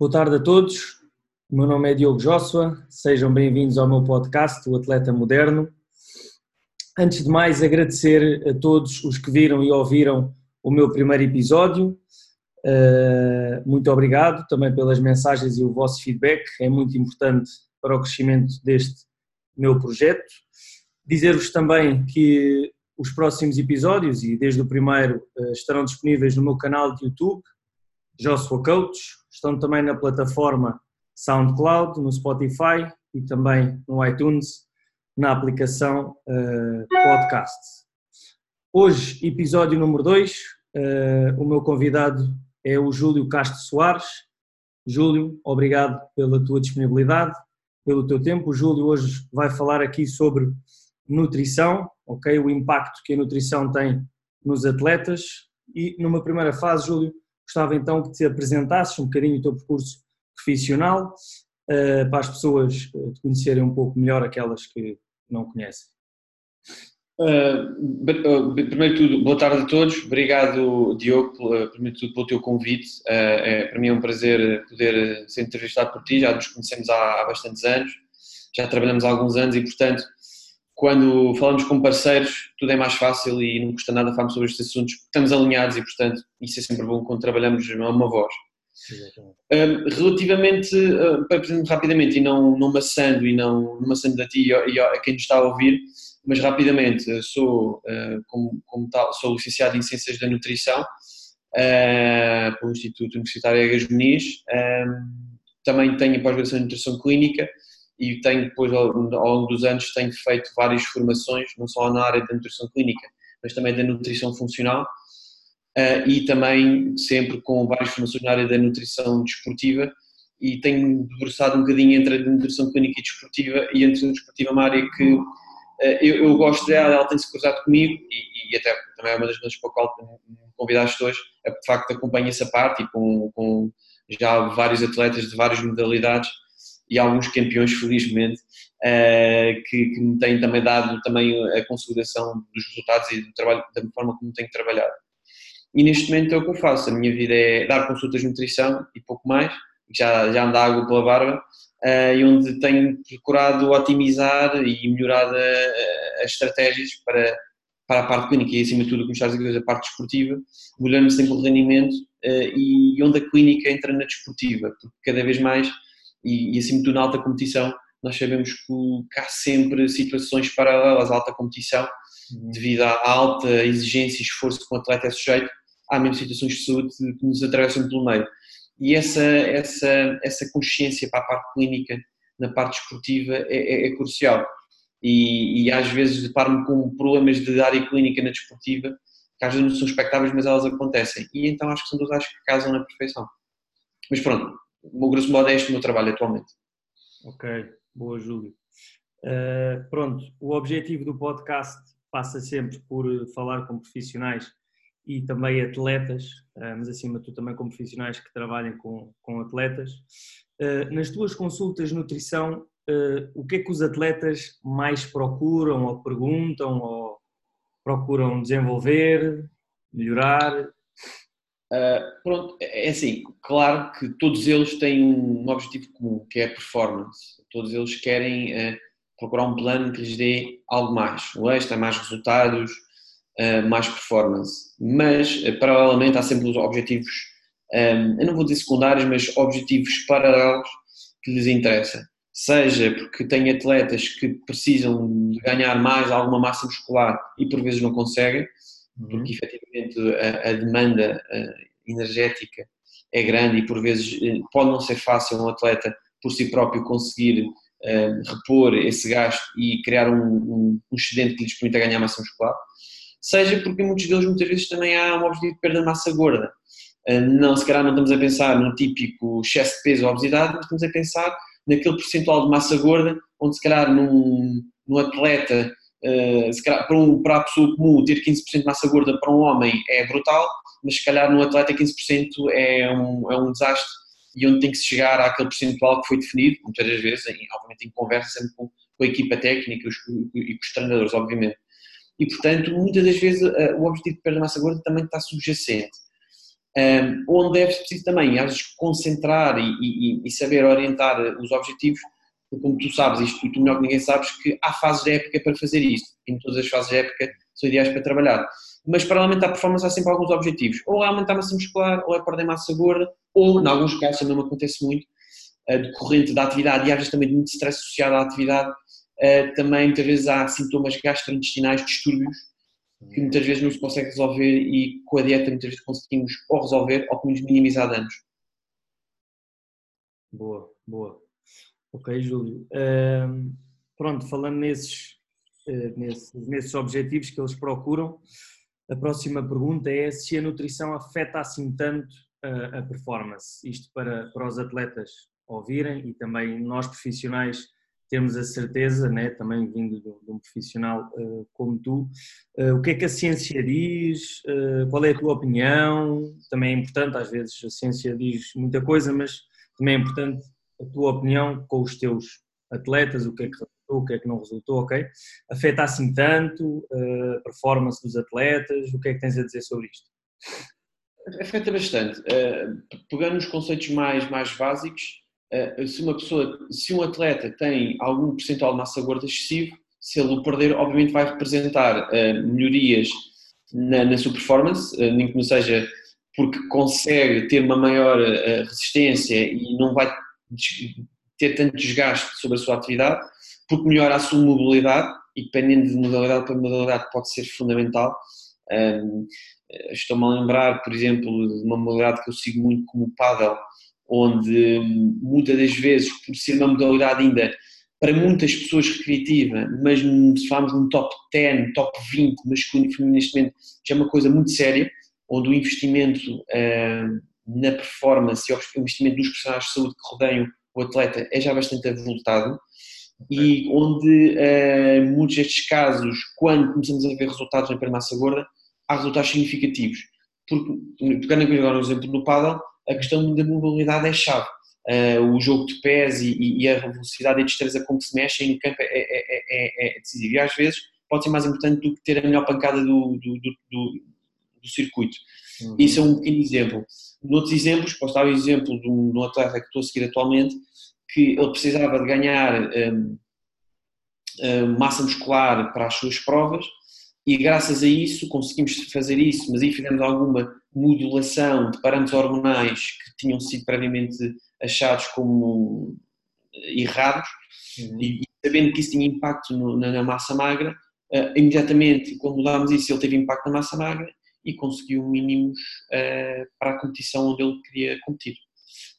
Boa tarde a todos. O meu nome é Diogo Joshua. Sejam bem-vindos ao meu podcast, O Atleta Moderno. Antes de mais, agradecer a todos os que viram e ouviram o meu primeiro episódio. Uh, muito obrigado também pelas mensagens e o vosso feedback, é muito importante para o crescimento deste meu projeto. Dizer-vos também que os próximos episódios, e desde o primeiro, uh, estarão disponíveis no meu canal de YouTube, Joshua Coach, estão também na plataforma SoundCloud, no Spotify e também no iTunes, na aplicação uh, podcast. Hoje, episódio número 2, uh, o meu convidado é o Júlio Castro Soares. Júlio, obrigado pela tua disponibilidade, pelo teu tempo. O Júlio hoje vai falar aqui sobre nutrição, ok? O impacto que a nutrição tem nos atletas. E numa primeira fase, Júlio, Gostava então que te apresentasses um bocadinho o teu percurso profissional uh, para as pessoas eh, te conhecerem um pouco melhor, aquelas que não conhecem. Uh, primeiro de tudo, boa tarde a todos. Obrigado, Diogo, primeiro tudo, pelo teu convite. Uh, é, para mim é um prazer poder ser entrevistado por ti. Já nos conhecemos há, há bastantes anos, já trabalhamos há alguns anos e, portanto, quando falamos com parceiros, tudo é mais fácil e não custa nada falarmos sobre estes assuntos, estamos alinhados e, portanto, isso é sempre bom quando trabalhamos a uma voz. Um, relativamente, uh, para apresentar rapidamente e não, não maçando e não, não maçando a ti e a, quem nos está a ouvir, mas rapidamente, sou, uh, como, como tal, sou licenciado em Ciências da Nutrição uh, pelo Instituto Universitário Egas Muniz, um, também tenho pós-graduação em Nutrição Clínica e tenho depois ao, longo dos anos tenho feito várias formações, não só na área da nutrição clínica, mas também da nutrição funcional uh, e também sempre com várias formações na área da nutrição desportiva. E tenho debruçado um bocadinho entre a nutrição clínica e desportiva e a nutrição desportiva é uma área que uh, eu, eu, gosto dela, ela tem-se cruzado comigo e, e, até também é uma das razões para a qual me convidaste hoje, é de facto acompanho essa parte e com, com já vários atletas de várias modalidades e alguns campeões, felizmente, uh, que, que, me têm também dado também a consolidação dos resultados e do trabalho, da forma como tenho trabalhado. E neste momento é o que eu faço, a minha vida é dar consultas de nutrição e pouco mais, já, já anda água pela barba, uh, e onde tenho procurado otimizar e melhorar a, as estratégias para, para a parte clínica e acima de tudo, como estás a dizer, a parte desportiva, melhorando sempre o rendimento e onde a clínica entra na desportiva, porque cada vez mais e, e acima de tudo na alta competição, nós sabemos que, há sempre situações paralelas à alta competição, uhum. devido à alta exigência e esforço que o atleta é sujeito, há mesmo situações de saúde que nos atravessam pelo meio. E essa, essa, essa consciência para a parte clínica, na parte esportiva, é, é, é crucial. E, e, às vezes deparo-me com problemas de área clínica na desportiva, que às vezes não são expectáveis, mas elas acontecem. E então acho que são duas áreas que casam na perfeição. Mas pronto, o grosso modo é este o meu trabalho atualmente. Ok, boa Júlio. Uh, pronto, o objetivo do podcast passa sempre por falar com profissionais e também atletas, uh, mas acima de tudo também com profissionais que trabalhem com, com atletas. Uh, nas tuas consultas de nutrição, o que é que os atletas mais procuram ou perguntam ou procuram desenvolver, melhorar? Uh, pronto, é, é assim, claro que todos eles têm um objetivo comum, que é a performance. Todos eles querem uh, procurar um plano que lhes dê algo mais, o extra, mais resultados, uh, mais performance. Mas, paralelamente, há sempre os objetivos, um, eu não vou dizer secundários, mas objetivos paralelos que lhes interessam. Seja porque têm atletas que precisam de ganhar mais alguma massa muscular e por vezes não conseguem, porque uhum. efetivamente a, a demanda energética é grande e por vezes eh, pode não ser fácil um atleta por si próprio conseguir uh, repor esse gasto e criar um, um, um, excedente que lhes permita ganhar massa muscular, seja porque muitos deles muitas vezes também há um objetivo de perda de massa gorda. Não, se calhar não estamos a pensar no típico excesso de peso ou obesidade, mas estamos a pensar naquele percentual de massa gorda, onde se calhar num, num atleta Uh, para, a pessoa comum ter 15% de massa gorda para um homem é brutal, mas se calhar no atleta 15% é um, é um desastre e onde tem que se chegar àquele percentual que foi definido, muitas das vezes, em, obviamente em conversa sempre com, com a equipa técnica os, e com os treinadores, obviamente. E portanto, muitas das vezes uh, o objetivo de perda de massa gorda também está subjacente. um, onde é preciso também, às vezes, concentrar e, e, e, saber orientar os objetivos, como tu sabes isto, e tu melhor que ninguém sabes, que há fases de época para fazer isto, e todas as fases de época são ideais para trabalhar. Mas para aumentar a performance há sempre alguns objetivos, ou é aumentar a massa muscular, ou é perder massa gorda, ou, em alguns casos, também acontece muito, decorrente da atividade e às vezes também de muito stress associado à atividade, também muitas vezes há sintomas gastrointestinais, distúrbios, que muitas vezes não se consegue resolver e com a dieta muitas vezes conseguimos ou resolver ou pelo menos minimizar danos. Boa, boa. Ok, Júlio. pronto, falando nesses, uh, nesses, nesses objetivos que eles procuram, a próxima pergunta é se a nutrição afeta assim tanto a, a performance. Isto para, para os atletas ouvirem e também nós profissionais termos a certeza, né, também vindo de, um profissional uh, como tu, uh, o que é que a ciência diz, uh, qual é a tua opinião, também é importante, às vezes a ciência diz muita coisa, mas também é importante a tua opinião com os teus atletas, o que é que resultou, o que é que não resultou, ok? Afeta assim tanto a performance dos atletas, o que é que tens a dizer sobre isto? Afeta bastante. Pegando os conceitos mais, mais básicos, eh, se uma pessoa, se um atleta tem algum percentual de massa gorda excessivo, se ele o perder, obviamente vai representar melhorias na, na, sua performance, nem que não seja porque consegue ter uma maior resistência e não vai ter tanto desgaste sobre a sua atividade, porque melhora a sua mobilidade e dependendo de modalidade para modalidade pode ser fundamental. Um, Estou-me a lembrar, por exemplo, de uma modalidade que eu sigo muito como o paddle, onde muitas das vezes, por ser uma modalidade ainda para muitas pessoas recreativa, mas se falarmos num top 10, top 20 masculino e feminino neste momento, já é uma coisa muito séria, onde o investimento na performance e o investimento dos profissionais de saúde que rodeiam o atleta é já bastante avultado e onde uh, muitos destes casos, quando começamos a ver resultados na massa gorda, há resultados significativos. Porque, pegando agora um exemplo no paddle, a questão da mobilidade é chave. Uh, o jogo de pés e, e, a velocidade e a destreza com que se mexem no campo é, é, é, é, decisivo. E às vezes pode ser mais importante do que ter a melhor pancada do, do, do, do, do circuito. Uhum. Isso é um pequeno exemplo. Noutros exemplos, posso dar o exemplo de um, de um, atleta que estou a seguir atualmente, que ele precisava de ganhar um, um, massa muscular para as suas provas e graças a isso conseguimos fazer isso, mas aí fizemos alguma modulação de parâmetros hormonais que tinham sido previamente achados como errados uhum. e, sabendo que isso tinha impacto no, na, na, massa magra, uh, imediatamente quando mudámos isso ele teve impacto na massa magra e conseguiu mínimos uh, para a competição onde ele queria competir.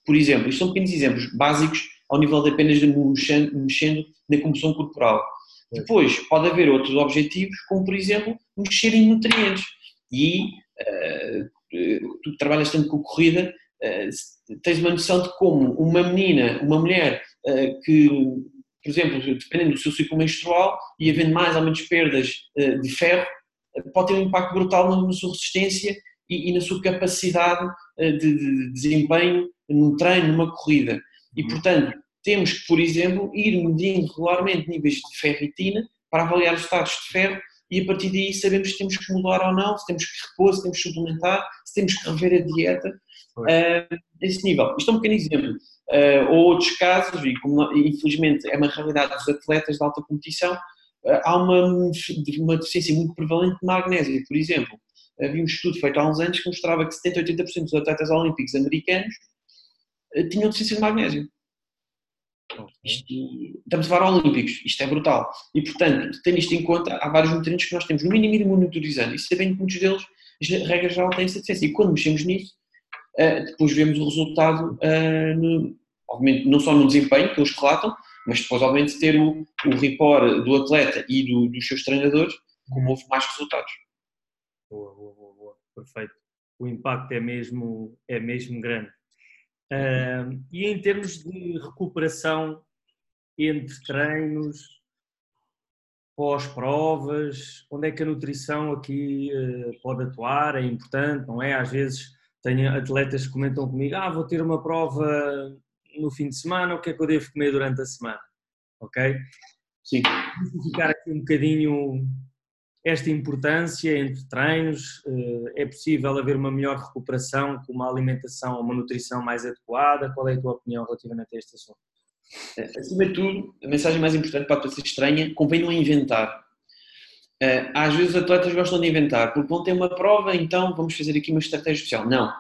Por exemplo, isto são pequenos exemplos básicos ao nível de apenas de mexendo, mexendo na composição corporal depois, pode haver outros objetivos, como por exemplo, mexer em nutrientes. E uh, tu trabalhas tanto com corrida, uh, tens uma noção de como uma menina, uma mulher que, por exemplo, dependendo do seu ciclo menstrual e havendo mais ou menos perdas de ferro, pode ter um impacto brutal na, na sua resistência e, e, na sua capacidade de, de, desempenho num treino, numa corrida. E, uhum. portanto, temos que, por exemplo, ir medindo regularmente níveis de ferritina para avaliar os estados de ferro e a partir daí sabemos se temos que mudar ou não, se temos que repor, se temos que suplementar, se temos que rever a dieta, uh, esse nível. Isto é um pequeno exemplo. Uh, ou outros casos, e como infelizmente é uma realidade dos atletas de alta competição, há uma, uma deficiência muito prevalente de magnésio. Por exemplo, havia um estudo feito há uns anos que mostrava que 70 a 80% dos atletas olímpicos americanos tinham deficiência de magnésio. Isto, estamos a falar olímpicos, isto é brutal. E, portanto, tendo isto em conta, há vários nutrientes que nós temos no mínimo ir monitorizando e sabendo que muitos deles, as regras já têm satisfeita. E quando mexemos nisso, uh, depois vemos o resultado, no, obviamente, não só no desempenho que eles relatam, mas depois, obviamente, ter o, o report do atleta e do, dos seus treinadores, como houve mais resultados. Boa, boa, boa, boa. perfeito. O impacto é mesmo, é mesmo grande. Uh, e em termos de recuperação entre treinos, pós-provas, onde é que a nutrição aqui uh, pode atuar? É importante, não é? Às vezes tenho atletas que comentam comigo: ah, vou ter uma prova no fim de semana, o que é que eu devo comer durante a semana? Ok? Sim. Ficar aqui um bocadinho esta importância entre treinos? É possível haver uma melhor recuperação com uma alimentação ou uma nutrição mais adequada? Qual é a tua opinião relativamente a este assunto? Acima de tudo, a mensagem mais importante para parecer estranha, convém não inventar. Às vezes os atletas gostam de inventar, porque vão ter uma prova, então vamos fazer aqui uma estratégia especial. Não.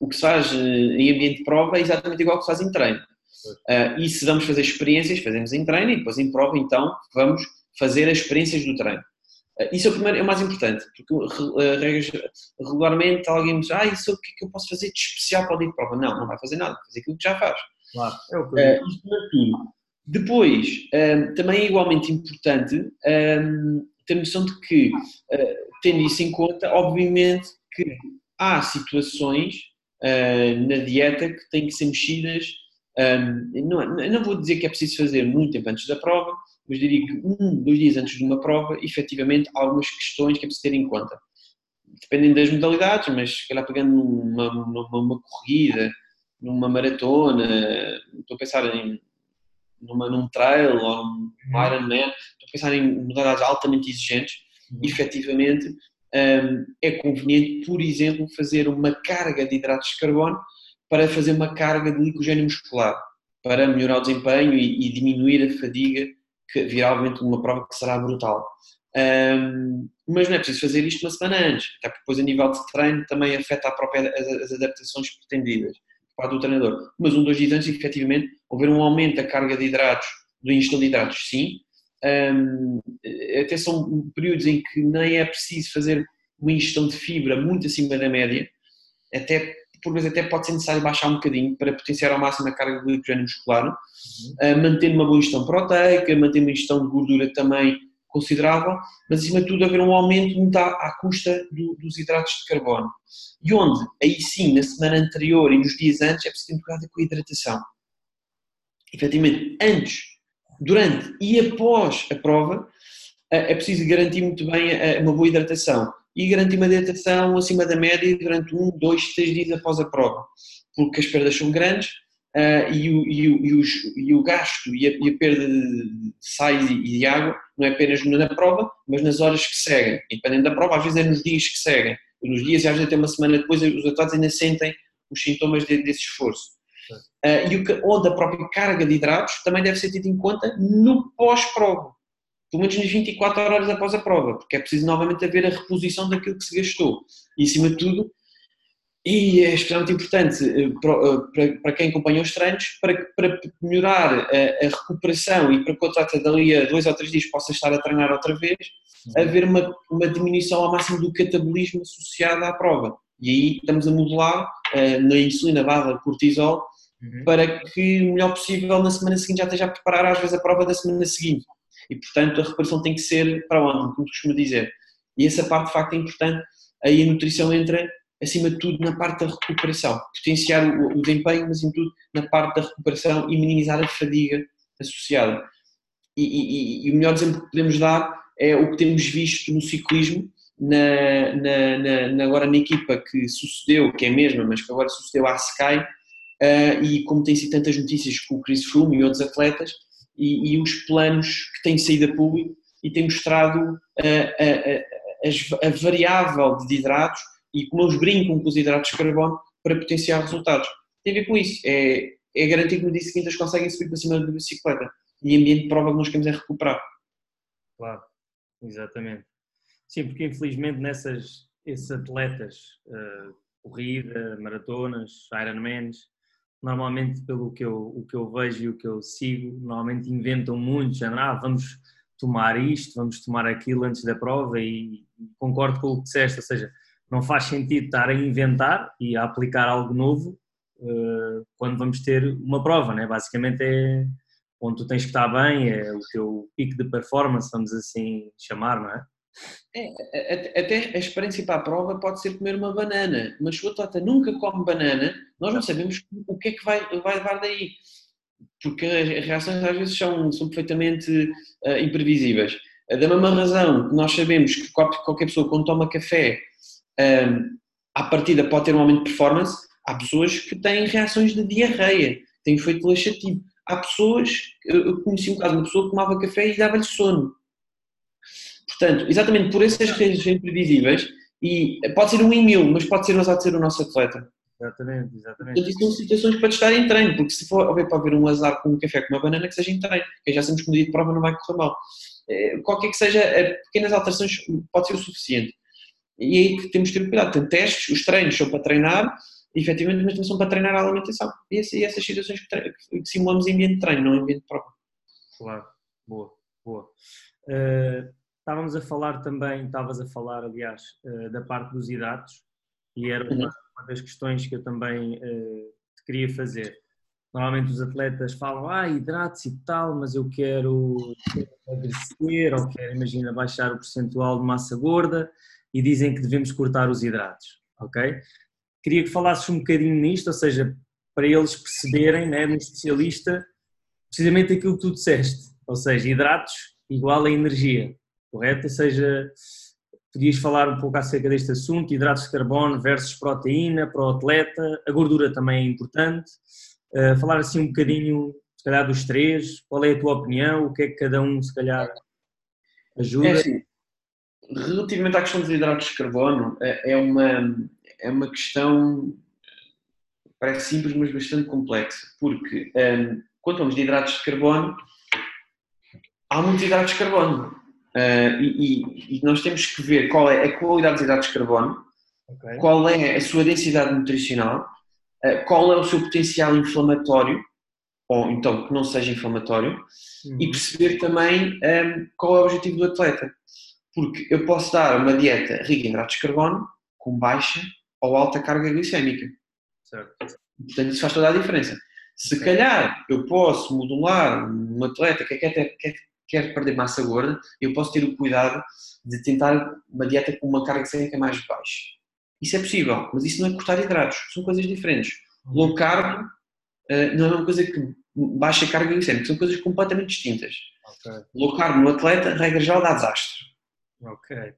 O que se faz em ambiente de prova é exatamente igual ao que se faz em treino. e se vamos fazer experiências, fazemos em treino e depois em prova, então vamos fazer as experiências do treino. Isso é o, primeiro, é o mais importante, porque regularmente alguém me diz, ah, isso é o que é que eu posso fazer de especial para o dia de prova? Não, não vai fazer nada, vai fazer aquilo que já faz. Claro, é o que uh. Depois, também é igualmente importante ter noção de que, uh, tendo isso em conta, obviamente que há situações uh, na dieta que têm que ser mexidas. Um, não, não vou dizer que é preciso fazer muito tempo antes da prova, mas diria que um, dois dias antes de uma prova, efetivamente, há algumas questões que é preciso ter em conta. Dependendo das modalidades, mas se calhar pegando numa, numa, numa corrida, numa maratona, estou a pensar em numa, num trail ou num uhum. Ironman, estou a pensar em modalidades altamente exigentes, uhum. efetivamente é conveniente, por exemplo, fazer uma carga de hidratos de carbono para fazer uma carga de glicogênio muscular, para melhorar o desempenho e, e diminuir a fadiga que virá obviamente uma prova que será brutal. Um, mas não é preciso fazer isto uma semana antes, até porque depois a nível de treino também afeta a própria, as, as adaptações pretendidas parte do treinador. Mas um, dois dias antes, efetivamente, houver um aumento da carga de hidratos, do ingestão de hidratos, sim. Um, até são períodos em que nem é preciso fazer uma ingestão de fibra muito acima da média, até por vezes até pode ser necessário baixar um bocadinho para potenciar ao máximo a carga de glicogênio muscular, uhum. uh, mantendo uma boa ingestão proteica, mantendo uma ingestão de gordura também considerável, mas acima de tudo haver um aumento muito à, à custa do, dos hidratos de carbono. E onde, aí sim, na semana anterior e nos dias antes, é preciso ter cuidado com a hidratação. Efetivamente, antes, durante e após a prova, é preciso garantir muito bem uma boa hidratação. E garantir uma hidratação acima da média durante um, dois, três dias após a prova. Porque as perdas são grandes uh, e, o, e, o, e, e, o, gasto e a, e a perda de sais e, de água não é apenas na prova, mas nas horas que seguem. Independente da prova, às vezes é nos dias que seguem nos dias e às vezes até uma semana depois os atletas ainda sentem os sintomas de, desse esforço. Uh, e o que, onde a própria carga de hidratos também deve ser tida em conta no pós-prova, pelo menos nas 24 horas após a prova, porque é preciso novamente haver a reposição daquilo que se gastou. E acima de tudo, e é extremamente importante eh, para, para quem acompanha os treinos, para, para melhorar a, recuperação e para que o atleta dali a dois ou três dias possa estar a treinar outra vez, haver uma, uma diminuição ao máximo do catabolismo associado à prova. E aí estamos a modular uh, na insulina barra cortisol uhum. para que o melhor possível na semana seguinte já esteja a preparar às vezes a prova da semana seguinte. E portanto a recuperação tem que ser para onde, como costuma dizer. E essa parte de facto é importante, aí a nutrição entra acima de tudo na parte da recuperação, potenciar o, o desempenho, mas em tudo na parte da recuperação e minimizar a fadiga associada. E, e, e, o melhor exemplo que podemos dar é o que temos visto no ciclismo, na, na, na, agora na equipa que sucedeu, que é a mesma, mas que agora sucedeu à Sky, uh, e como tem sido tantas notícias com o Chris Froome e outros atletas, e, e os planos que têm saído a público e têm mostrado uh, a, a, a, variável de hidratos e como eles brincam com os hidratos de carbono para potenciar resultados. Tem a ver com isso, é, é garantir que no dia seguinte eles conseguem subir para cima da bicicleta e ambiente de prova que nós queremos é recuperar. Claro, exatamente. Sim, porque infelizmente nessas, esses atletas, uh, corrida, maratonas, Ironmans, normalmente pelo que eu, o que eu vejo e o que eu sigo, normalmente inventam muito, já ah, vamos tomar isto, vamos tomar aquilo antes da prova e concordo com o que disseste, ou seja, não faz sentido estar a inventar e a aplicar algo novo uh, quando vamos ter uma prova, né? basicamente é onde tu tens que estar bem, é o teu pico de performance, vamos assim chamar, não é? É, até a experiência para a prova pode ser comer uma banana, mas se o atleta nunca come banana, nós não sabemos o que é que vai, vai levar daí, porque as reações às vezes são, são perfeitamente uh, imprevisíveis. Da mesma razão que nós sabemos que qualquer pessoa quando toma café um, à partida pode ter um aumento de performance, há pessoas que têm reações de diarreia, têm efeito laxativo. Há pessoas, eu conheci um caso, uma pessoa que tomava café e dava-lhe sono. Portanto, exatamente por essas coisas imprevisíveis, e pode ser um em mil, mas pode ser ousado ser o nosso atleta. Exatamente, exatamente. Portanto, isso são situações para testar em treino, porque se for haver para haver um azar com um café com uma banana, que seja em treino, que já sabemos que dia de prova não vai correr mal. É, qualquer que seja, é, pequenas alterações pode ser o suficiente. E aí que temos que ter cuidado. Portanto, testes, os treinos são para treinar, efetivamente, mas também são para treinar a alimentação. E, e essas situações que, que, simulamos em ambiente de treino, não em ambiente de prova. Claro, boa, boa. Uh, estávamos a falar também, estavas a falar, aliás, uh, da parte dos hidratos, e era uma, uhum. das questões que eu também uh, te queria fazer. Normalmente os atletas falam, ah, hidratos e tal, mas eu quero, emagrecer ou quero, imagina, baixar o percentual de massa gorda e dizem que devemos cortar os hidratos, ok? Queria que falasses um bocadinho nisto, ou seja, para eles perceberem, né, um especialista, precisamente aquilo que tu disseste, ou seja, hidratos igual a energia, correto? Ou seja, podias falar um pouco acerca deste assunto, hidratos de carbono versus proteína para o atleta, a gordura também é importante, uh, falar assim um bocadinho, se calhar dos três, qual é a tua opinião, o que é que cada um se calhar ajuda? É assim, relativamente à questão dos hidratos de carbono, é, é uma, é uma questão, parece simples, mas bastante complexa, porque um, ehm, quando falamos de hidratos de carbono, há muitos hidratos de carbono. Uh, e, e, nós temos que ver qual é a qualidade dos hidratos de carbono, okay. qual é a sua densidade nutricional, uh, qual é o seu potencial inflamatório, ou então que não seja inflamatório, uhum. e perceber também um, ehm, qual é o objetivo do atleta. Porque eu posso dar uma dieta rica em hidratos de carbono com baixa ou alta carga glicémica. Certo. Portanto, isso faz toda a diferença. Se calhar eu posso modular um atleta que quer, ter, quer, quer perder massa gorda, eu posso ter o cuidado de tentar uma dieta com uma carga glicémica mais baixa. Isso é possível, mas isso não é cortar hidratos, são coisas diferentes. Low carb uh, não é uma coisa que baixa carga glicémica, são coisas completamente distintas. Okay. Low carb no atleta, regra geral, dá desastre. Ok.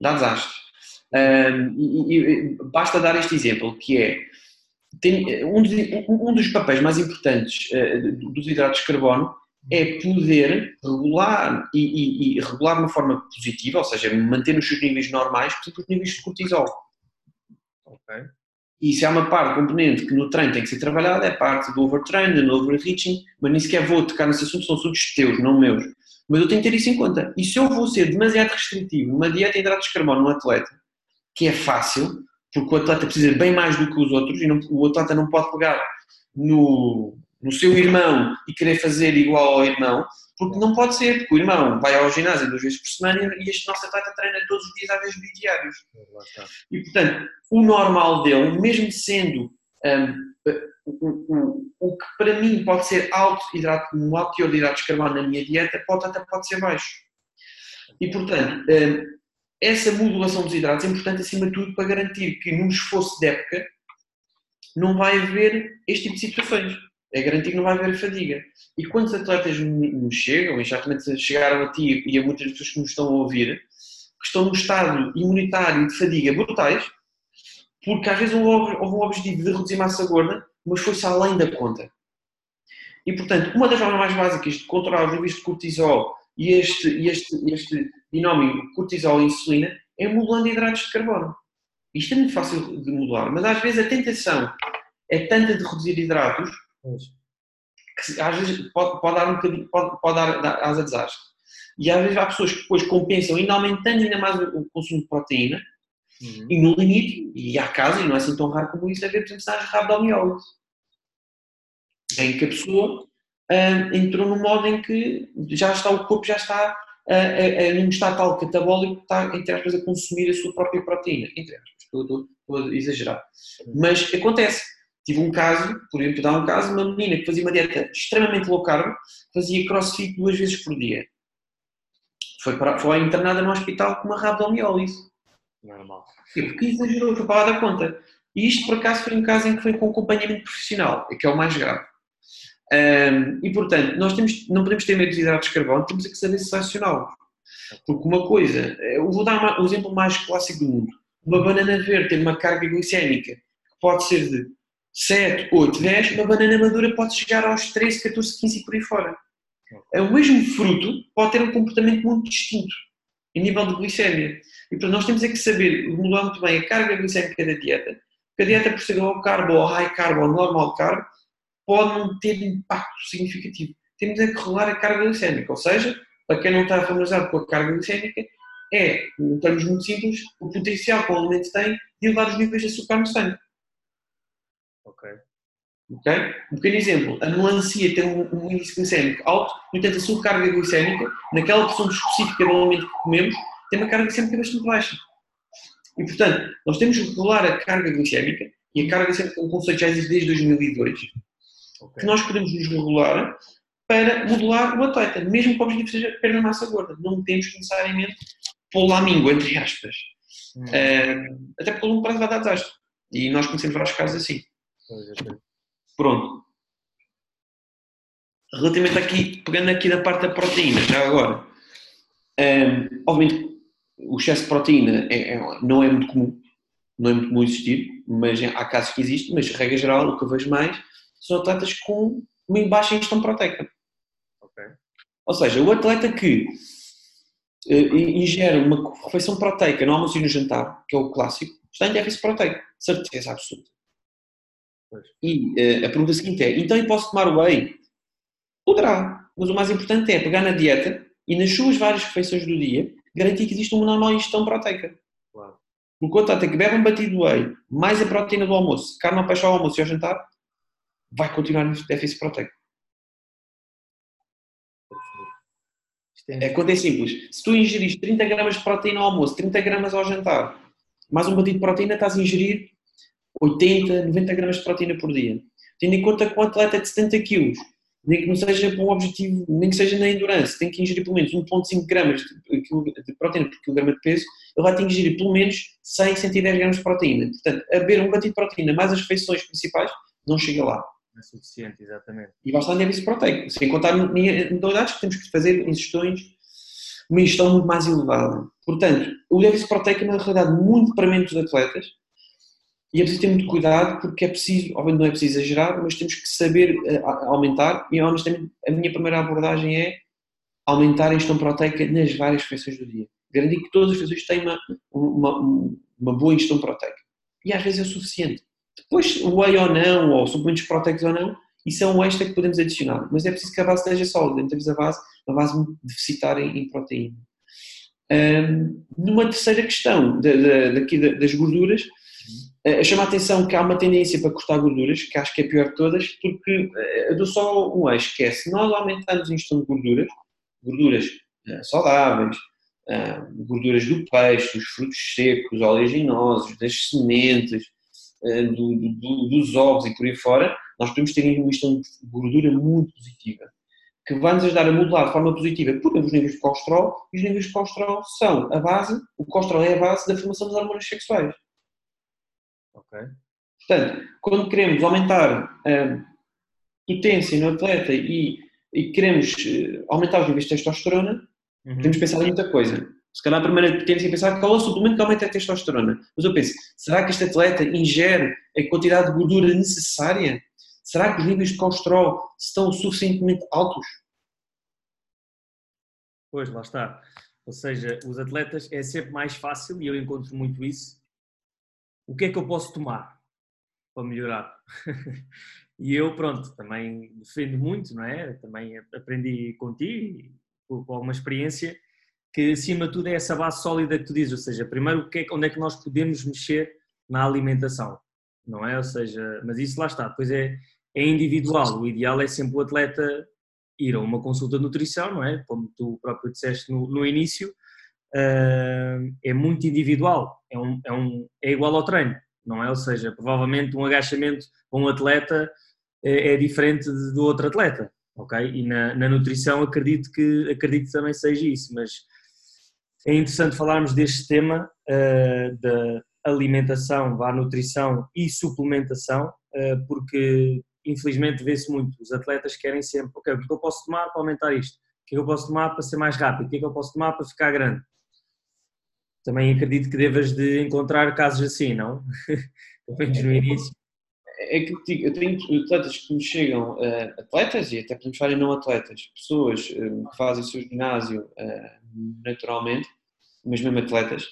Dá desastre. Um, e, e, basta dar este exemplo, que é tem, um, dos, um, dos, papéis mais importantes uh, dos hidratos de carbono é poder regular e, e, e, regular de uma forma positiva, ou seja, manter os seus níveis normais, por exemplo, os níveis de cortisol. Ok. E se há uma parte, componente que no treino tem que ser trabalhada, é a parte do overtraining, do overreaching, mas nem sequer vou tocar nesse assunto, são assuntos teus, não meus. Mas eu tenho que ter isso em conta. E se eu vou ser demasiado restritivo numa dieta de hidratos de carbono num atleta, que é fácil, porque o atleta precisa bem mais do que os outros, e não, o atleta não pode pegar no, no seu irmão e querer fazer igual ao irmão, porque não pode ser, porque o irmão vai ao ginásio duas vezes por semana e este nosso atleta treina todos os dias, às vezes diários. E portanto, o normal dele, mesmo sendo um, o, o, que para mim pode ser alto hidrato, um alto teor de hidratos de carbono na minha dieta, pode até pode ser baixo. E portanto, hum, essa modulação dos hidratos é importante acima de tudo para garantir que num esforço de época não vai haver este tipo de situações. É garantir que não vai haver fadiga. E quantos atletas nos chegam, e já chegaram a ti e a muitas pessoas que nos estão a ouvir, que estão num estado imunitário de fadiga brutais, porque às vezes houve, um objetivo de reduzir massa gorda, mas foi-se além da conta. E, portanto, uma das formas mais básicas de controlar os níveis de cortisol e este, este, este binómio cortisol-insulina é modulando hidratos de carbono. Isto é muito fácil de modular, mas às vezes a tentação é tanta de reduzir hidratos que às vezes pode, pode dar um bocadinho, pode, pode dar, dar asa desastre. E às vezes há pessoas que depois compensam ainda aumentando ainda mais o consumo de proteína uhum. e no limite, e há casos, e não é assim tão raro como isso, é ver, por exemplo, sinais rabdomiólise, em que a pessoa uh, entrou no modo em que já está, o corpo já está uh, uh, num estado tal catabólico que está, entre aspas, a consumir a sua própria proteína, entre aspas, estou, estou, estou a exagerar. Uhum. Mas acontece. Tive um caso, por exemplo, dar um caso, uma menina que fazia uma dieta extremamente low carb, fazia crossfit duas vezes por dia. Foi, para, foi internada no hospital com uma rabdomiólise. Normal. Porque exagerou, foi para lá da conta. E isto, por acaso, foi um caso em que foi com acompanhamento profissional, que é o mais grave. Um, e, portanto, nós temos, não podemos ter medo de hidratos de carbono, temos que saber selecioná-los. Porque uma coisa, eu vou dar o exemplo mais clássico do mundo. Uma banana verde tem uma carga glicémica que pode ser de 7, 8, 10, uma banana madura pode chegar aos 13, 14, 15 e por aí fora. É o mesmo fruto, pode ter um comportamento muito distinto. em nível de glicemia. E portanto, nós temos é que saber modular muito bem a carga glicémica da dieta, porque a dieta por ser low carb ou high carb ou normal carb pode não ter impacto significativo. Temos é que regular a carga glicémica, ou seja, para quem não está familiarizado com a carga glicémica, é, em termos muito simples, o potencial que o alimento tem de elevar os níveis de açúcar no sangue. Ok. Ok? Um pequeno exemplo, a melancia tem um, um índice glicémico alto, no entanto a sua carga glicémica, naquela porção específica do alimento que comemos, tem uma carga glicémica bastante baixa. E portanto, nós temos que regular a carga glicémica, e a carga glicémica é um conceito que já existe desde 2002, okay. que nós podemos nos regular para modular o atleta, mesmo que o objetivo seja perder massa gorda. Não temos que necessariamente pô-lo à míngua, entre aspas. Hum. Uh, até porque o longo prazo vai dar desastre. E nós conhecemos vários casos assim. Pronto. Relativamente aqui, pegando aqui na parte da proteína, já agora. Um, obviamente, o excesso de proteína é, é, não é muito comum, não é muito comum existir, mas há casos que existe, mas regra geral, o que eu vejo mais são atletas com uma baixa ingestão proteica. Okay. Ou seja, o atleta que uh, ingere uma refeição proteica no almoço e no jantar, que é o clássico, está em déficit proteico, certeza absoluta. E uh, a pergunta seguinte é: então eu posso tomar whey? Poderá, mas o mais importante é pegar na dieta e nas suas várias refeições do dia garantir que existe uma normal ingestão proteica. Claro. Porque o atleta que bebe um batido whey, mais a proteína do almoço, carne ao peixe ao almoço e ao jantar, vai continuar no déficit proteico. É, quando é simples. Se tu ingerires 30 gramas de proteína ao almoço, 30 gramas ao jantar, mais um batido de proteína, estás a ingerir 80, 90 gramas de proteína por dia. Tendo em conta que um atleta é de 70 quilos, nem que não seja para um objetivo, nem que seja na endurance, tem que ingerir pelo menos 1,5 gramas de proteína por quilograma de peso, ele vai ter que ingerir pelo menos 100, 110 gramas de proteína. Portanto, a beber um batido de proteína mais as refeições principais, não chega lá. É suficiente, exatamente. E basta em déficit proteico. Sem contar modalidades que temos que fazer ingestões, uma ingestão muito mais elevada. Portanto, o déficit proteico é uma realidade muito premente dos atletas e é preciso ter muito cuidado porque é preciso, obviamente não é preciso exagerar, mas temos que saber uh, aumentar e honestamente a minha primeira abordagem é aumentar a ingestão proteica nas várias refeições do dia. Garantir que todas as refeições têm uma, uma, uma boa ingestão proteica. E às vezes é suficiente. Depois, whey ou não, ou suplementos proteicos ou não, isso é um extra que podemos adicionar. Mas é preciso que a base esteja sólida. Temos a base, a base deficitária em proteína. Um, numa terceira questão, de, de, daqui das gorduras, uh, chama a atenção que há uma tendência para cortar gorduras, que acho que é a pior de todas, porque uh, eu dou só um eixo, que é se nós aumentarmos a ingestão de gorduras, gorduras uh, saudáveis, gorduras do peixe, dos frutos secos, oleaginosos, das sementes, eh, do, do, dos ovos e por aí fora, nós podemos ter uma ingestão de gordura muito positiva, que vai nos ajudar a modular de forma positiva, porque os níveis de colesterol, e os níveis de colesterol são a base, o colesterol é a base da formação das hormonas sexuais. Ok. Portanto, quando queremos aumentar a potência no atleta e, e queremos eh, aumentar os níveis de testosterona, uhum. temos que pensar em muita coisa. Se calhar a primeira tendência a pensar qual é o suplemento que aumenta a testosterona. Mas eu penso, será que este atleta ingere a quantidade de gordura necessária? Será que os níveis de colesterol estão suficientemente altos? Pois, lá está. Ou seja, os atletas é sempre mais fácil, e eu encontro muito isso. O que é que eu posso tomar para melhorar? e eu, pronto, também defendo muito, não é? Também aprendi contigo, com alguma experiência, que acima de tudo é essa base sólida que tu dizes, ou seja, primeiro é, onde é que nós podemos mexer na alimentação, não é? Ou seja, mas isso lá está, depois é, é individual, o ideal é sempre o atleta ir a uma consulta de nutrição, não é? Como tu próprio disseste no, no início, uh, é muito individual, é, um, é, um, é igual ao treino, não é? Ou seja, provavelmente um agachamento para um atleta é, é diferente do outro atleta, ok? E na, na nutrição acredito que, acredito também seja isso, mas é interessante falarmos deste tema uh, da alimentação, da nutrição e suplementação, uh, porque infelizmente vê-se muito, os atletas querem sempre, ok, o que é eu posso tomar para aumentar isto? O que é que eu posso tomar para ser mais rápido? O que é que eu posso tomar para ficar grande? Também acredito que devas de encontrar casos assim, não? Pelo menos no início. É que eu tenho atletas que me chegam, uh, atletas e até podemos falar em não atletas, pessoas uh, que fazem o seu ginásio uh, naturalmente mas mesmo atletas,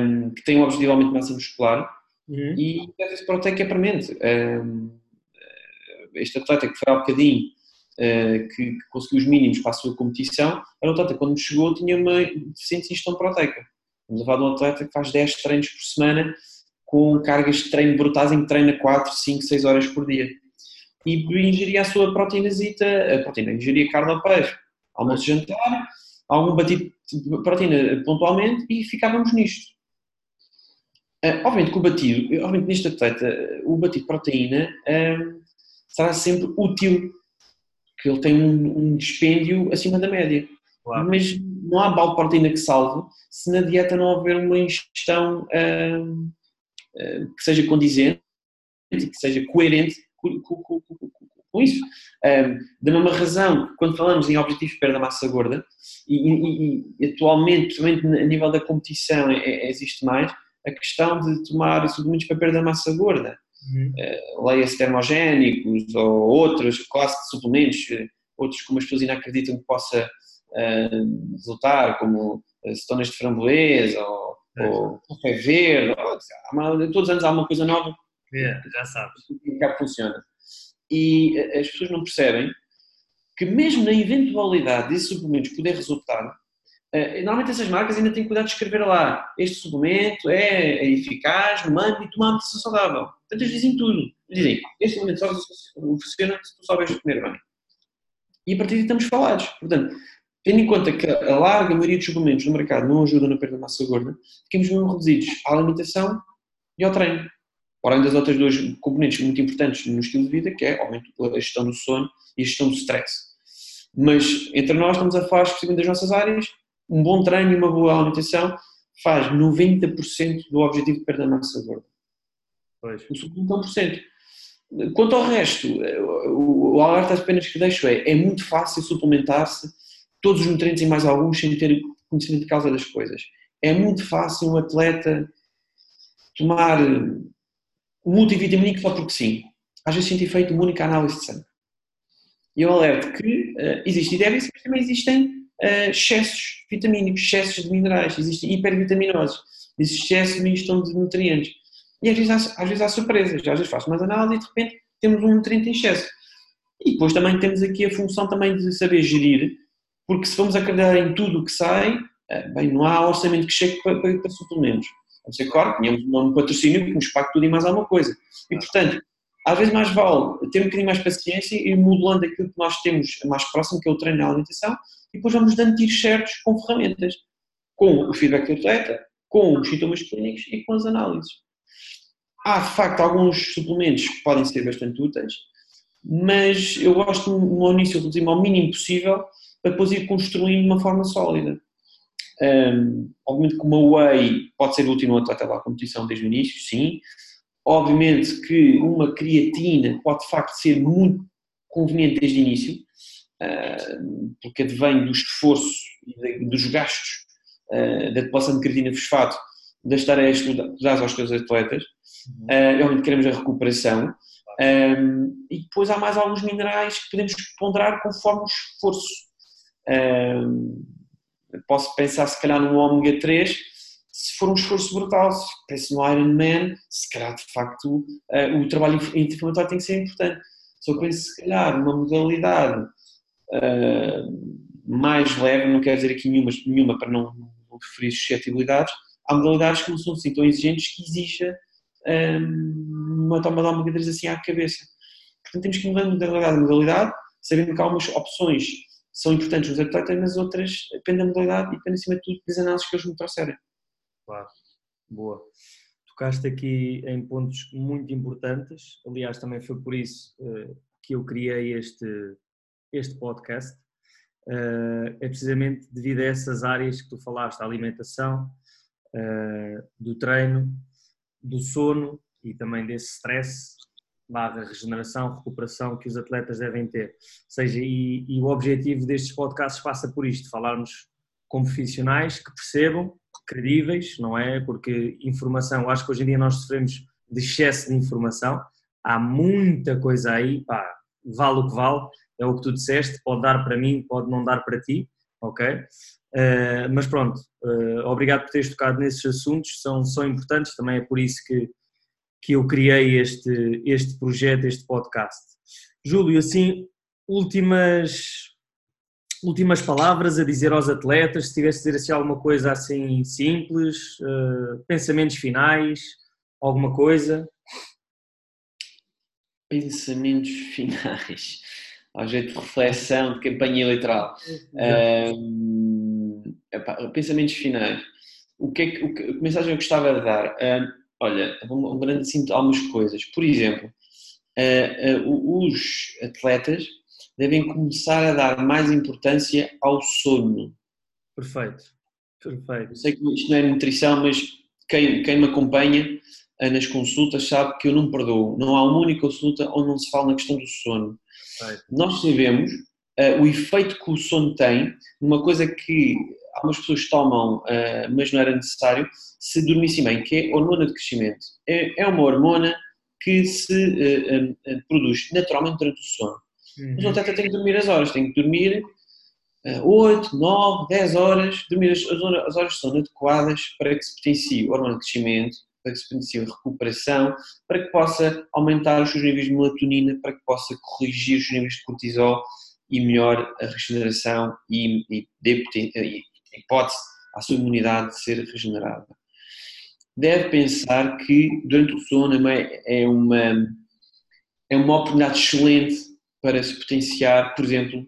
um, que têm um objetivo de aumento de massa muscular uhum. e o déficit proteico é premente. Um, este atleta que foi há bocadinho, que, que, conseguiu os mínimos para a sua competição, era um atleta quando me chegou tinha uma deficiência em gestão proteica. A falar de um atleta que faz 10 treinos por semana com cargas de treino brutais em que treina 4, 5, 6 horas por dia. E ingeria a sua proteinazita, a proteína, ingeria carne ao peixe, almoço jantar, algum batido de proteína pontualmente e ficávamos nisto. Uh, obviamente que o batido, obviamente neste atleta, o batido de proteína uh, será sempre útil, que ele tem um, um dispêndio acima da média. Claro. Mas não há balde de proteína que salve se na dieta não houver uma ingestão uh, que seja condizente e que seja coerente com, com, com, com isso. Um, da mesma razão, quando falamos em objetivos de perda de massa gorda, e, e, e atualmente, principalmente a nível da competição, é, é, existe mais a questão de tomar suplementos para perda de massa gorda. Uhum. Uh, Leia-se termogénicos ou outros classes de suplementos, eh, outros como as pessoas ainda acreditam que possa uh, resultar, como cetonas de framboesa ou, é. ou café verde, ou, todos os anos há uma coisa nova. Yeah, já sabes. Que é funciona e as pessoas não percebem que mesmo na eventualidade desses suplementos poder resultar, eh, normalmente essas marcas ainda têm cuidado de escrever lá este suplemento é, eficaz no âmbito de uma alimentação saudável. Portanto, eles dizem tudo. Dizem, este suplemento só funciona se tu souberes comer bem. E a partir daí estamos falados. Portanto, tendo em conta que a larga maioria dos suplementos no mercado não ajudam na perda de massa gorda, ficamos mesmo reduzidos à alimentação e ao treino além das outras duas componentes muito importantes no estilo de vida, que é a gestão do sono e a gestão do stress. Mas entre nós estamos a falar especificamente das nossas áreas, um bom treino e uma boa alimentação faz 90% do objetivo de perda de massa gorda. Pois. O segundo 1%. Quanto ao resto, o alerta apenas que deixo é, é muito fácil suplementar-se todos os nutrientes e mais alguns sem ter conhecimento de causa das coisas. É muito fácil um atleta tomar multivitamínico só porque sim. Às vezes senti feito uma única análise de sangue. E eu alerto que uh, existem déficits, mas também existem uh, excessos vitamínicos, excessos de minerais, existem hipervitaminoses, existe excesso de ingestão de nutrientes. E às vezes, há, às vezes há surpresas, às vezes faço mais análise e de repente temos um nutriente em excesso. E depois também temos aqui a função também de saber gerir, porque se vamos acreditar em tudo o que sai, uh, bem, não há orçamento que chegue para, para, para suplementos. A não ser, claro, tínhamos um patrocínio que nos pague tudo e mais alguma coisa. E, portanto, às vezes mais vale ter um bocadinho mais paciência e modelando aquilo que nós temos mais próximo, que é o treino e a alimentação, e depois vamos dando tiros certos com ferramentas, com o feedback do atleta, com os sintomas clínicos e com as análises. Há, de facto, alguns suplementos que podem ser bastante úteis, mas eu gosto no início reduzir ao mínimo possível para depois ir construindo de uma forma sólida. Um, obviamente que uma whey pode ser útil no atleta da competição desde o início, sim. Obviamente que uma creatina pode de facto ser muito conveniente desde o início, uh, porque advém do esforço e dos gastos uh, da depolação de creatina fosfato das tarefas que dás aos teus atletas. Uh, obviamente queremos a recuperação. Um, e depois há mais alguns minerais que podemos ponderar conforme o esforço. Posso pensar se calhar num ômega 3 se for um esforço brutal, se penso no Ironman, se calhar de facto uh, o trabalho inflamatório tem que ser importante. Eu penso se calhar numa modalidade uh, mais leve, não quero dizer aqui nenhuma, nenhuma para não, não referir suscetibilidades, há modalidades que não são assim tão exigentes que exija um, uma toma de ômega 3 assim à cabeça. Portanto temos que mudando de modalidade modalidade, sabendo que há algumas opções são importantes nos atletas, mas outras dependem da modalidade e dependem, acima de tudo, das análises que eles me trouxerem. Claro, boa. Tocaste aqui em pontos muito importantes, aliás, também foi por isso uh, que eu criei este, este podcast. Uh, é precisamente devido a essas áreas que tu falaste, a alimentação, uh, do treino, do sono e também desse stress barra regeneração, recuperação que os atletas devem ter. Ou seja, e, e, o objetivo destes podcasts passa por isto, falarmos com profissionais que percebam, credíveis, não é? Porque informação, acho que hoje em dia nós sofremos de excesso de informação, há muita coisa aí, pá, vale o que vale, é o que tu disseste, pode dar para mim, pode não dar para ti, ok? Uh, mas pronto, uh, obrigado por teres tocado nesses assuntos, são, são importantes, também é por isso que, que eu criei este, este projeto, este podcast. Júlio, assim, últimas, últimas palavras a dizer aos atletas, se tivesse a dizer assim, alguma coisa assim simples, uh, pensamentos finais, alguma coisa? Pensamentos finais, ao jeito de reflexão, de campanha eleitoral. Um, epá, pensamentos finais. O que, é que, o que, que mensagem eu gostava de dar? Um, olha, um grande assim, algumas coisas. Por exemplo, uh, uh, os atletas devem começar a dar mais importância ao sono. Perfeito, perfeito. Eu sei que isto não é nutrição, mas quem, quem me acompanha uh, nas consultas sabe que eu não perdoo. Não há uma única consulta onde não se fala na questão do sono. Perfeito. Nós sabemos o efeito que o sono tem numa coisa que algumas pessoas tomam, mas não era necessário, se dormissem bem, que é a hormona de crescimento. É, é uma hormona que se uh, uh, produz naturalmente durante o sono. Uhum. Mas o atleta tem que dormir as horas, tem que dormir uh, 8, 9, 10 horas, dormir as, as horas de sono adequadas para que se potencie o hormona de crescimento, para que se potencie a recuperação, para que possa aumentar os seus níveis de melatonina, para que possa corrigir os níveis de cortisol e melhor a regeneração e, e e, hipótese à sua imunidade de ser regenerada deve pensar que durante o sono é uma, é uma oportunidade excelente para se potenciar, por exemplo,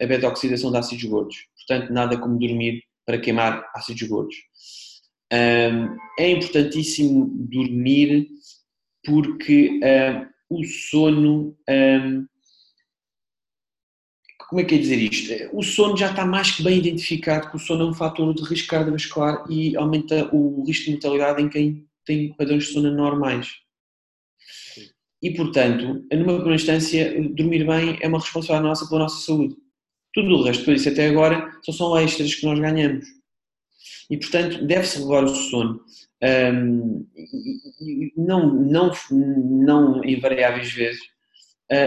a beta-oxidação de ácidos gordos. Portanto, nada como dormir para queimar ácidos gordos. É importantíssimo dormir porque o sono como é que é dizer isto? O sono já está mais que bem identificado que o sono é um fator de risco cardiovascular e aumenta o risco de mortalidade em quem tem padrões de sono normais. E, portanto, numa primeira instância, dormir bem é uma responsabilidade nossa pela nossa saúde. Tudo o resto, por isso até agora, só são extras que nós ganhamos. E, portanto, deve-se regular o sono. Um, não, não, não invariáveis vezes, uh,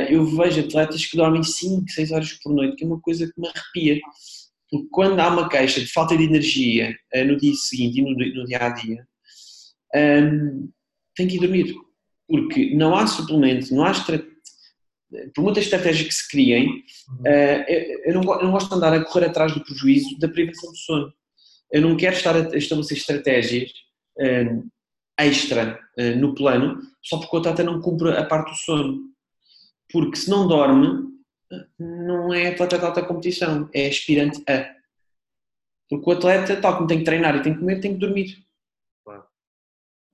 eu vejo atletas que dormem 5, 6 horas por noite, que é uma coisa que me arrepia. Porque quando há uma queixa de falta de energia uh, no dia seguinte e no, dia a dia, um, tem que ir dormir. Porque não há suplemento, não há por muitas estratégias que se criem, uh, eu, não, gosto de andar a correr atrás do prejuízo da privação de sono. Eu não quero estar a estabelecer estratégias extra no plano só porque o atleta não cumpre a parte do sono. Porque se não dorme, não é atleta de alta competição, é aspirante a. Porque o atleta, tal como tem que treinar e tem que comer, tem que dormir. Claro.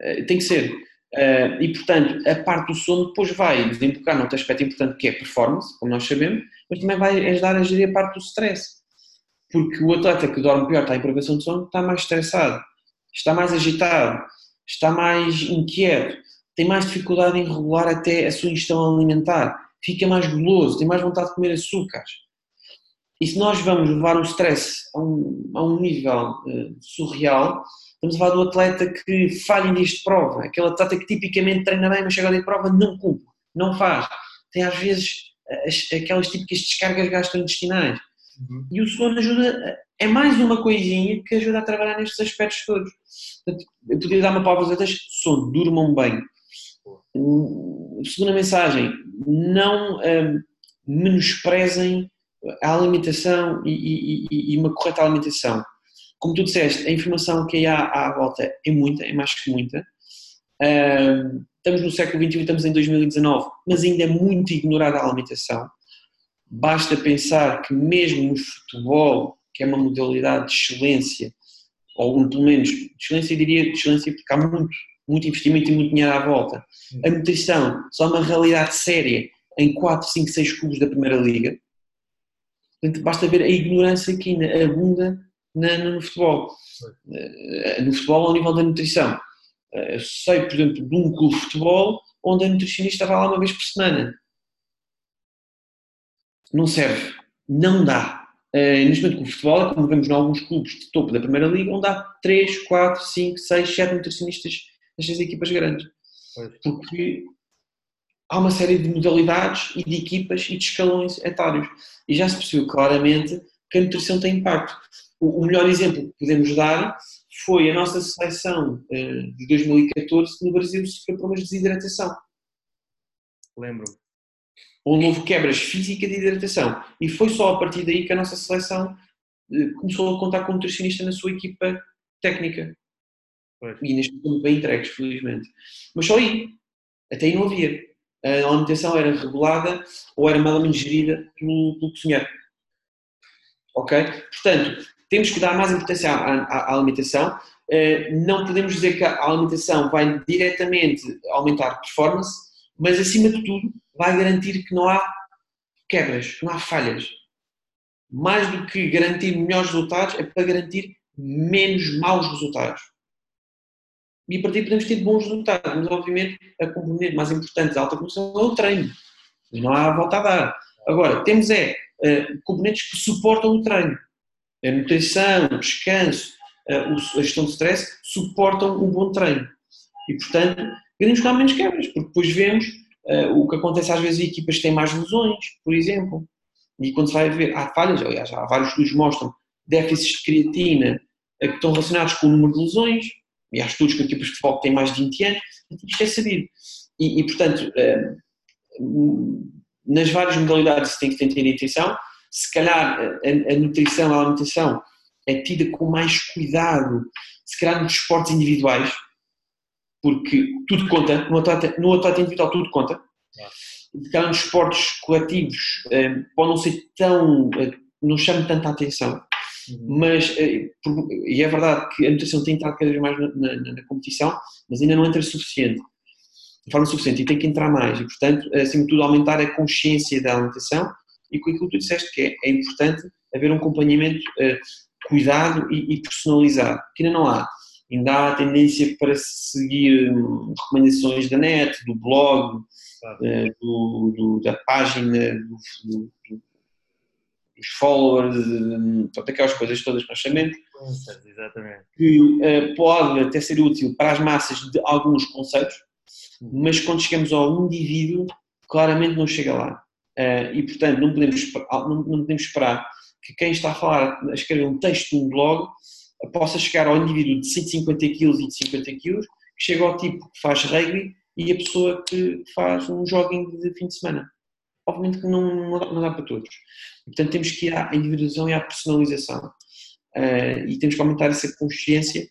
Uh, tem que ser. Uh, e portanto, a parte do sono depois vai desembocar num outro aspecto importante que é performance, como nós sabemos, mas também vai ajudar a gerir a parte do stress. Porque o atleta que dorme pior, está em privação de sono, está mais estressado, está mais agitado, está mais inquieto, tem mais dificuldade em regular até a sua ingestão alimentar fica mais goloso, tem mais vontade de comer açúcares. E se nós vamos levar o stress a um, a um nível uh, surreal, estamos a falar do atleta que falha de prova, aquele atleta que tipicamente treina bem, mas chega dia de prova não cumpre, não faz. Tem às vezes as, aquelas típicas descargas gastrointestinais. Uhum. E o sono ajuda, é mais uma coisinha que ajuda a trabalhar nestes aspectos todos. Portanto, eu podia dar uma palavra aos atletas, sono, durmam bem. Segunda mensagem, não um, menosprezem a alimentação e, e, e, uma correta alimentação. Como tu disseste, a informação que há à volta é muita, é mais que muita. Um, estamos no século XXI, estamos em 2019, mas ainda é muito ignorada a alimentação. Basta pensar que mesmo no futebol, que é uma modalidade de excelência, ou pelo menos de excelência, diria de excelência porque há muito muito investimento e muito dinheiro à volta. A nutrição só é uma realidade séria em 4, 5, 6 clubes da Primeira Liga. Portanto, basta ver a ignorância que ainda abunda na, no futebol. Eh, no futebol ao nível da nutrição. Eh, eu sei, por exemplo, de um clube de futebol onde a nutricionista vai lá uma vez por semana. Não serve. Não dá. Uh, neste momento, com o futebol, como vemos em alguns clubes de topo da Primeira Liga, onde há 3, 4, 5, 6, 7 nutricionistas nestas equipas grandes. Porque há uma série de modalidades e de equipas e de escalões etários. E já se percebeu claramente que a nutrição tem impacto. o, melhor exemplo que podemos dar foi a nossa seleção de 2014 no Brasil sofreu problemas de desidratação. Lembro-me. Onde houve quebras físicas de hidratação. E foi só a partir daí que a nossa seleção começou a contar com um nutricionista na sua equipa técnica. Pois. E neste momento bem entregues, felizmente. Mas só aí. Até aí não havia. A alimentação era regulada ou era malamente gerida pelo, pelo cozinheiro. Ok? Portanto, temos que dar mais importância à, à, à alimentação. Uh, não podemos dizer que a alimentação vai diretamente aumentar a performance, mas acima de tudo vai garantir que não há quebras, que não há falhas. Mais do que garantir melhores resultados, é para garantir menos maus resultados. E a partir podemos ter bons resultados, mas obviamente a componente mais importante da alta condição é o treino. Não há volta a dar. Agora, temos é uh, componentes que suportam o treino. A nutrição, o descanso, uh, a gestão de stress suportam um bom treino. E, portanto, queremos que há menos quebras, porque depois vemos uh, o que acontece às vezes em equipas que têm mais lesões, por exemplo. E quando se vai ver, há falhas, aliás, há vários estudos que mostram déficits de creatina que estão relacionados com o número de lesões, e há estudos com equipas de futebol que têm mais de 20 anos, isto é sabido. E, e portanto, eh, nas várias modalidades se tem que ter atenção, se calhar a, a, nutrição, a alimentação é tida com mais cuidado, se calhar nos esportes individuais, porque tudo conta, no atleta, no atleta individual tudo conta, se calhar nos esportes coletivos eh, pode não ser tão, eh, não chama tanta atenção. Mas, eh, e é verdade que a nutrição tem entrado cada vez mais na, na, na competição, mas ainda não entra suficiente, de forma suficiente, e tem que entrar mais. E, portanto, acima de tudo, aumentar a consciência da alimentação e com aquilo que tu disseste, que é, é importante haver um acompanhamento uh, cuidado e, e, personalizado, que ainda não há. Ainda há a tendência para seguir um, recomendações da net, do blog, uh, do, do, da página, do, do os followers, todas aquelas coisas todas chamamos, Exatamente. que uh, pode até ser útil para as massas de alguns conceitos, mas quando chegamos ao indivíduo, claramente não chega lá. Uh, e portanto, não podemos, não, não podemos esperar que quem está a falar, a escrever um texto num blog, possa chegar ao indivíduo de 150 kg e de 50 kg, que chega ao tipo que faz rugby e a pessoa que faz um jogging de fim de semana obviamente que não, não, dá, para todos. Portanto, temos que ir à individualização e à personalização. Uh, e temos que aumentar essa consciência,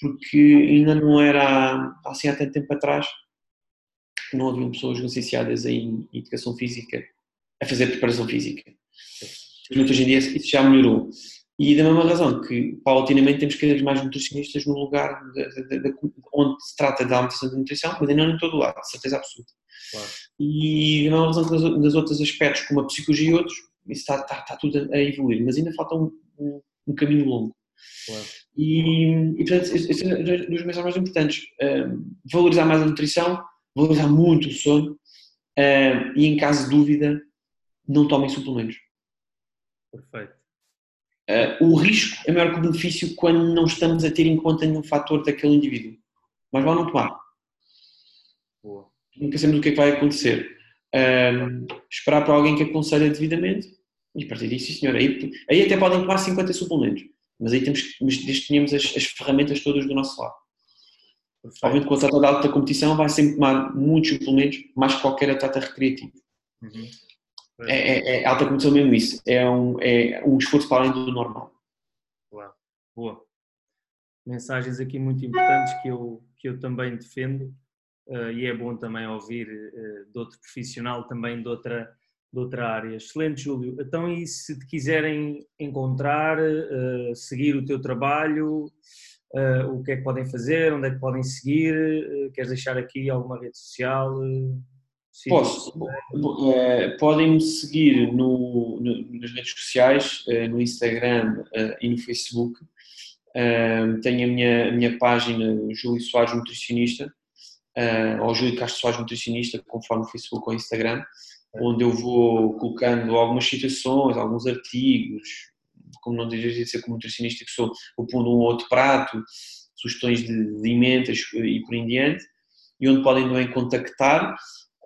porque ainda não era assim há tanto tempo atrás que não haviam pessoas licenciadas em educação física a fazer preparação física. Mas hoje em dia isso já melhorou. E da mesma razão que, paulatinamente, temos cada vez mais nutricionistas no lugar de, de, de, onde se trata da alimentação de nutrição, mas ainda não em todo o lado, de certeza absoluta. Claro. E mesma razão nas outros aspectos, como a psicologia e outros, isso está, está, está tudo a evoluir, mas ainda falta um, um, um caminho longo. Claro. E, e, portanto, essas são as duas mensagens mais importantes. Um, valorizar mais a nutrição, valorizar muito o sono e, em caso de dúvida, não tomem suplementos. Perfeito. Uh, o risco é maior que o benefício quando não estamos a ter em conta nenhum fator daquele indivíduo. Mas vale não tomar. Nunca sabemos o que é que vai acontecer. Uh, esperar para alguém que aconselha devidamente e a partir disso, senhor, aí, aí até podem tomar 50 suplementos, mas aí temos mas desde que tenhamos as, as ferramentas todas do nosso lado. Perfeito. Obviamente, o atleta de alta competição vai sempre tomar muitos suplementos, mais que qualquer atleta recreativo. Uhum. É, é, é, alta competição mesmo isso. É um, é um esforço para além do normal. Claro. Boa. Mensagens aqui muito importantes que eu, que eu também defendo e é bom também ouvir uh, de outro profissional também de outra, de outra área. Excelente, Júlio. Então, e se te quiserem encontrar, uh, seguir o teu trabalho, o que é que podem fazer, onde é que podem seguir? queres deixar aqui alguma rede social? Sim. Posso. Eh, podem-me seguir no, no, nas redes sociais, eh, no Instagram eh, e no Facebook. tenho a minha, a minha página Júlio Soares Nutricionista, ou Júlio Castro Soares Nutricionista, conforme o Facebook ou Instagram, onde eu vou colocando algumas citações, alguns artigos, como não deveria ser como nutricionista que sou, vou pondo um ou outro prato, sugestões de, de emendas e por em diante, e onde podem também contactar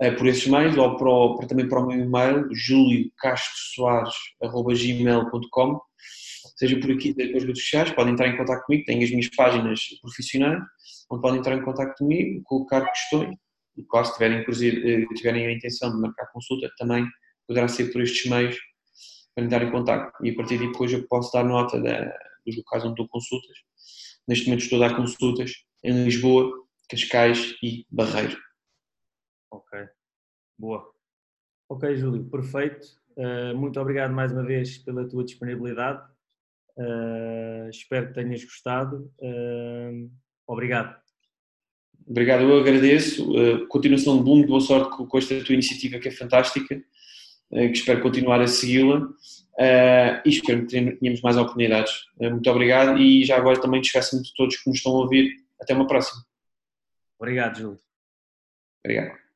é, por esses meios ou para o, para, também para o meu e-mail juliocastrosoares.gmail.com seja por aqui, pelas redes sociais, podem entrar em contato comigo, tenho as minhas páginas profissionais, onde podem entrar em contato comigo, colocar questões, e claro, se tiverem, inclusive, eh, tiverem a intenção de marcar consulta, também poderá ser por estes meios para entrar em contato. E a partir de depois eu posso dar nota da, dos locais onde dou consultas. Neste momento estou a dar consultas em Lisboa, Cascais e Barreiro. Ok, boa. Ok, Júlio, perfeito. Uh, muito obrigado mais uma vez pela tua disponibilidade. Uh, espero que tenhas gostado. Uh, obrigado. Obrigado, eu agradeço. continuação de bom, boa sorte com, com, esta tua iniciativa que é fantástica, que espero continuar a segui-la e espero que tenhamos mais oportunidades. muito obrigado e já agora também despeço-me de todos que nos estão a ouvir. Até uma próxima. Obrigado, Júlio. Obrigado.